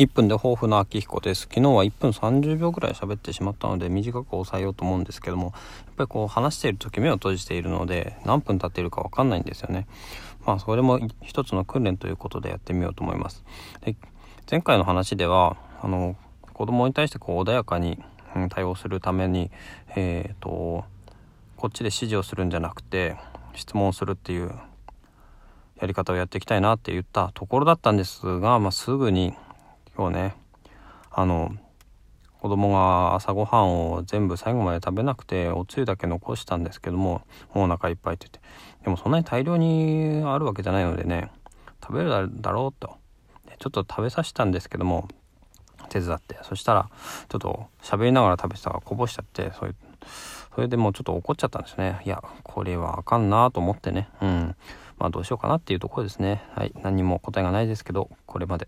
1分で抱負の秋彦です。昨日は1分30秒ぐらい喋ってしまったので短く抑えようと思うんですけども、やっぱりこう話している時目を閉じているので何分経っているかわかんないんですよね。まあそれも一つの訓練ということでやってみようと思います。で前回の話では、あの、子供に対してこう穏やかに、対応するために、えっ、ー、と、こっちで指示をするんじゃなくて質問するっていうやり方をやっていきたいなって言ったところだったんですが、まあ、すぐに今日ね。あの子供が朝ごはんを全部最後まで食べなくておつゆだけ残したんですけどももうお腹いっぱいって言って。でもそんなに大量にあるわけじゃないのでね食べるだろうと。ちょっと食べさせたんですけども手伝って。そしたらちょっと喋りながら食べてたらこぼしちゃってそういうそれでもうちょっと怒っちゃったんですね。いやこれはあかんなと思ってね。うん。まあどうしようかなっていうところですね。はい。何も答えがないですけどこれまで。